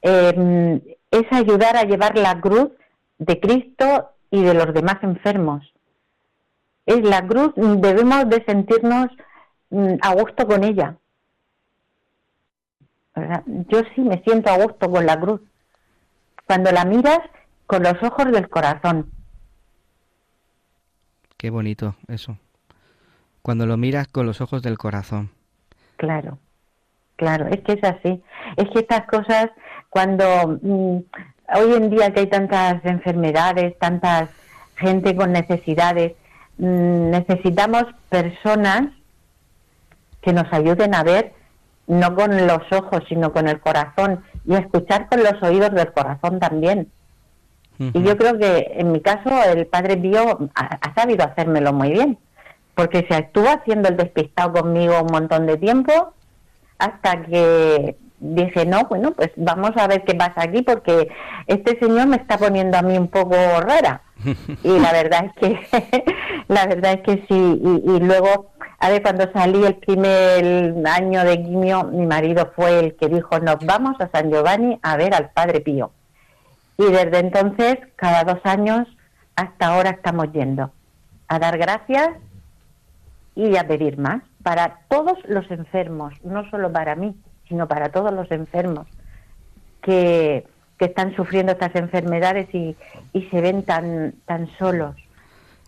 eh, es ayudar a llevar la cruz de Cristo y de los demás enfermos. Es la cruz, debemos de sentirnos mm, a gusto con ella. Yo sí me siento a gusto con la cruz. Cuando la miras con los ojos del corazón. Qué bonito eso. Cuando lo miras con los ojos del corazón. Claro, claro, es que es así. Es que estas cosas, cuando mm, hoy en día que hay tantas enfermedades, tantas gente con necesidades, mm, necesitamos personas que nos ayuden a ver no con los ojos, sino con el corazón y escuchar con los oídos del corazón también. Y yo creo que en mi caso el padre Pío ha, ha sabido hacérmelo muy bien, porque se estuvo haciendo el despistado conmigo un montón de tiempo hasta que dije, no, bueno, pues vamos a ver qué pasa aquí, porque este señor me está poniendo a mí un poco rara. Y la verdad es que, la verdad es que sí. Y, y luego, a ver, cuando salí el primer año de quimio, mi marido fue el que dijo, nos vamos a San Giovanni a ver al Padre Pío. Y desde entonces, cada dos años, hasta ahora estamos yendo a dar gracias y a pedir más para todos los enfermos, no solo para mí, sino para todos los enfermos que, que están sufriendo estas enfermedades y, y se ven tan, tan solos.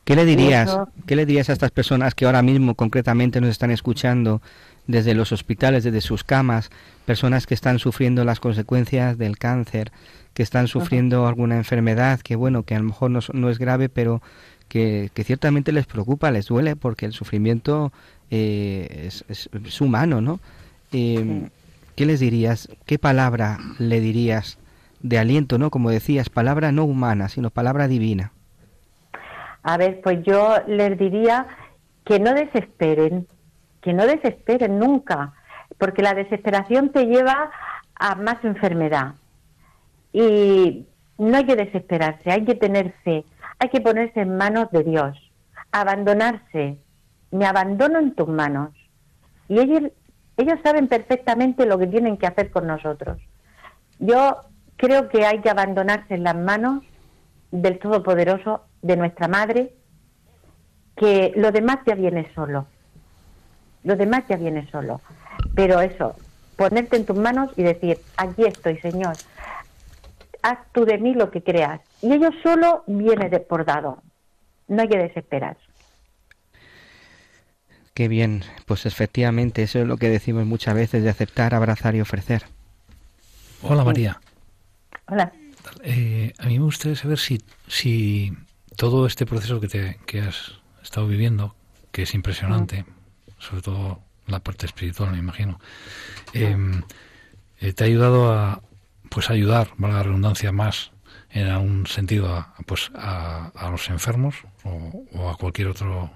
¿Qué le dirías? eso- ¿Qué le dirías a estas personas que ahora mismo concretamente nos están escuchando desde los hospitales, desde sus camas, personas que están sufriendo las consecuencias del cáncer, que están sufriendo alguna enfermedad que bueno, que a lo mejor no, es- no es grave, pero que, que ciertamente les preocupa, les duele, porque el sufrimiento eh, es, es- es humano, ¿no? Eh, ¿Qué les dirías? ¿Qué palabra le dirías de aliento, no? Como decías, palabra no humana, sino palabra divina. A ver, pues yo les diría que no desesperen, que no desesperen nunca, porque la desesperación te lleva a más enfermedad. Y no hay que desesperarse, hay que tener fe, hay que ponerse en manos de Dios, abandonarse. Me abandono en tus manos. Y ellos, ellos saben perfectamente lo que tienen que hacer con nosotros. Yo creo que hay que abandonarse en las manos del Todopoderoso, de nuestra Madre, que lo demás ya viene solo. Lo demás ya viene solo. Pero eso, ponerte en tus manos y decir, aquí estoy, Señor. Haz tú de mí lo que creas. Y ello solo viene desbordado. No hay que desesperar. Qué bien, pues efectivamente eso es lo que decimos muchas veces de aceptar, abrazar y ofrecer. Hola María. Hola. Eh, a mí me gustaría saber si, si todo este proceso que, te, que has estado viviendo, que es impresionante, sobre todo la parte espiritual, me imagino, eh, eh, te ha ayudado a pues ayudar, valga la redundancia, más en algún sentido a, pues, a, a los enfermos o, o a cualquier otro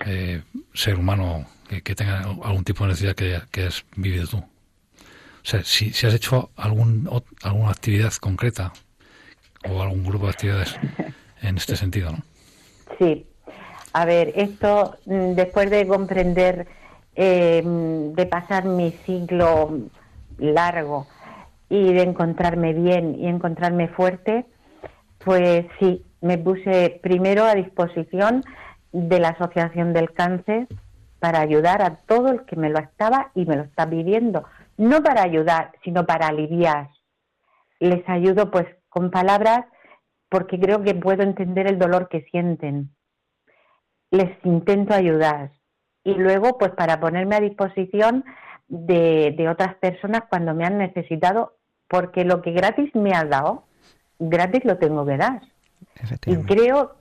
eh, ser humano que, que tenga algún tipo de necesidad que, que has vivido tú. O sea, si, si has hecho algún, ot- alguna actividad concreta o algún grupo de actividades en este sentido, ¿no? Sí. A ver, esto mm, después de comprender, eh, de pasar mi ciclo largo y de encontrarme bien y encontrarme fuerte, pues sí, me puse primero a disposición de la Asociación del Cáncer para ayudar a todo el que me lo estaba y me lo está pidiendo. No para ayudar, sino para aliviar. Les ayudo pues con palabras porque creo que puedo entender el dolor que sienten. Les intento ayudar. Y luego pues para ponerme a disposición de, de otras personas cuando me han necesitado, porque lo que gratis me has dado, gratis lo tengo que dar. Y creo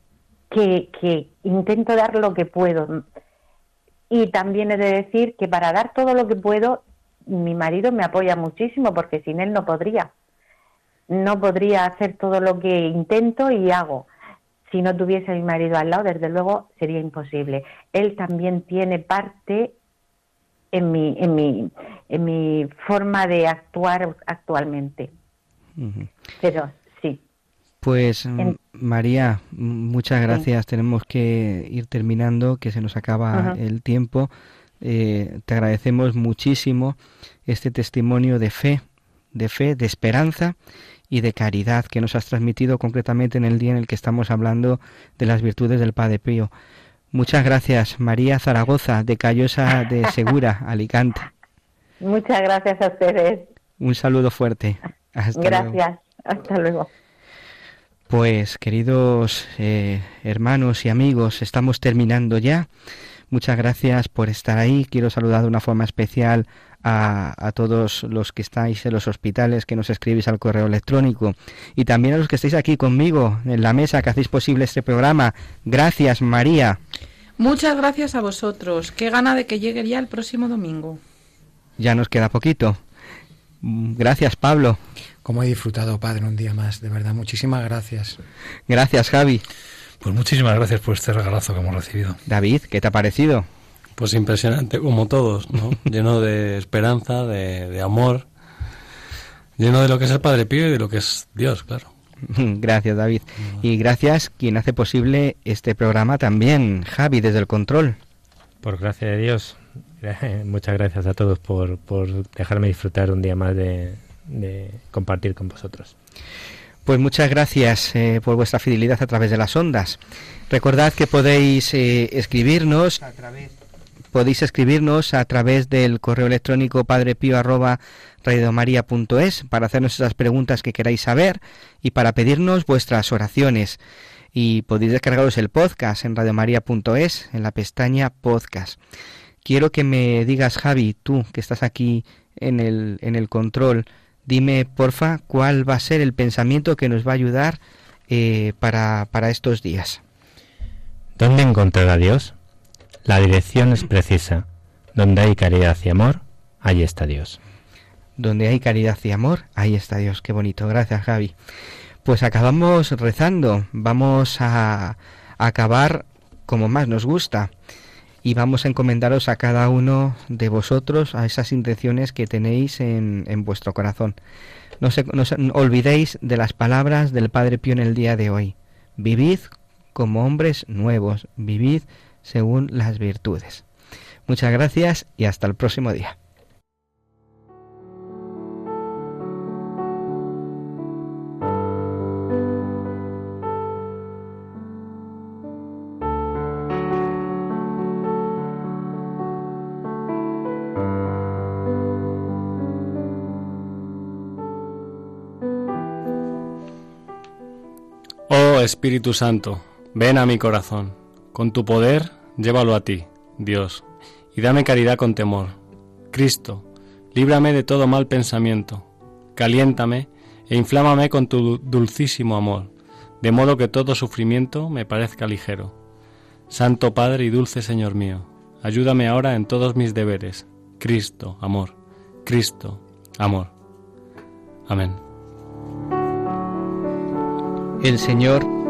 que, que intento dar lo que puedo. Y también he de decir que para dar todo lo que puedo, mi marido me apoya muchísimo porque sin él no podría. No podría hacer todo lo que intento y hago. Si no tuviese a mi marido al lado, desde luego sería imposible. Él también tiene parte en mi, en mi, en mi forma de actuar actualmente. Pero sí. Pues mm, En- María, mm, muchas gracias. Tenemos que ir terminando, que se nos acaba el tiempo. Eh, te agradecemos muchísimo este testimonio de fe, de fe, de esperanza y de caridad que nos has transmitido concretamente en el día en el que estamos hablando de las virtudes del Padre Pío. Muchas gracias, María Zaragoza, de Callosa de Segura, Alicante. Muchas gracias a ustedes. Un saludo fuerte. Hasta luego. gracias. Hasta luego. Pues queridos eh, hermanos y amigos, estamos terminando ya. Muchas gracias por estar ahí. Quiero saludar de una forma especial a, a todos los que estáis en los hospitales, que nos escribís al correo electrónico y también a los que estáis aquí conmigo en la mesa, que hacéis posible este programa. Gracias, María. Muchas gracias a vosotros. Qué gana de que llegue ya el próximo domingo. Ya nos queda poquito. Gracias, Pablo. Como he disfrutado, Padre, un día más. De verdad, muchísimas gracias. Gracias, Javi. Pues muchísimas gracias por este regalazo que hemos recibido. David, ¿qué te ha parecido? Pues impresionante, como todos, ¿no? lleno de esperanza, de, de amor, lleno de lo que es el Padre Pío y de lo que es Dios, claro. Gracias, David. Y gracias quien hace posible este programa también, Javi, desde el control. Por gracia de Dios, muchas gracias a todos por, por dejarme disfrutar un día más de, de compartir con vosotros. Pues muchas gracias eh, por vuestra fidelidad a través de las ondas. Recordad que podéis eh, escribirnos a través podéis escribirnos a través del correo electrónico padrepío para hacernos esas preguntas que queráis saber y para pedirnos vuestras oraciones. Y podéis descargaros el podcast en radiomaria.es en la pestaña podcast. Quiero que me digas, Javi, tú que estás aquí en el, en el control, dime, porfa, cuál va a ser el pensamiento que nos va a ayudar eh, para, para estos días. ¿Dónde encontrar a Dios? La dirección es precisa. Donde hay caridad y amor, ahí está Dios. Donde hay caridad y amor, ahí está Dios. Qué bonito. Gracias, Javi. Pues acabamos rezando. Vamos a acabar como más nos gusta. Y vamos a encomendaros a cada uno de vosotros a esas intenciones que tenéis en, vuestro corazón. No se olvidéis de las palabras del Padre Pío en el día de hoy. Vivid como hombres nuevos. Vivid según las virtudes. Muchas gracias y hasta el próximo día. Oh Espíritu Santo, ven a mi corazón. Con tu poder, llévalo a ti, Dios, y dame caridad con temor. Cristo, líbrame de todo mal pensamiento. Caliéntame e inflámame con tu dulcísimo amor, de modo que todo sufrimiento me parezca ligero. Santo Padre y dulce Señor mío, ayúdame ahora en todos mis deberes. Cristo, amor. Cristo, amor. Amén. El Señor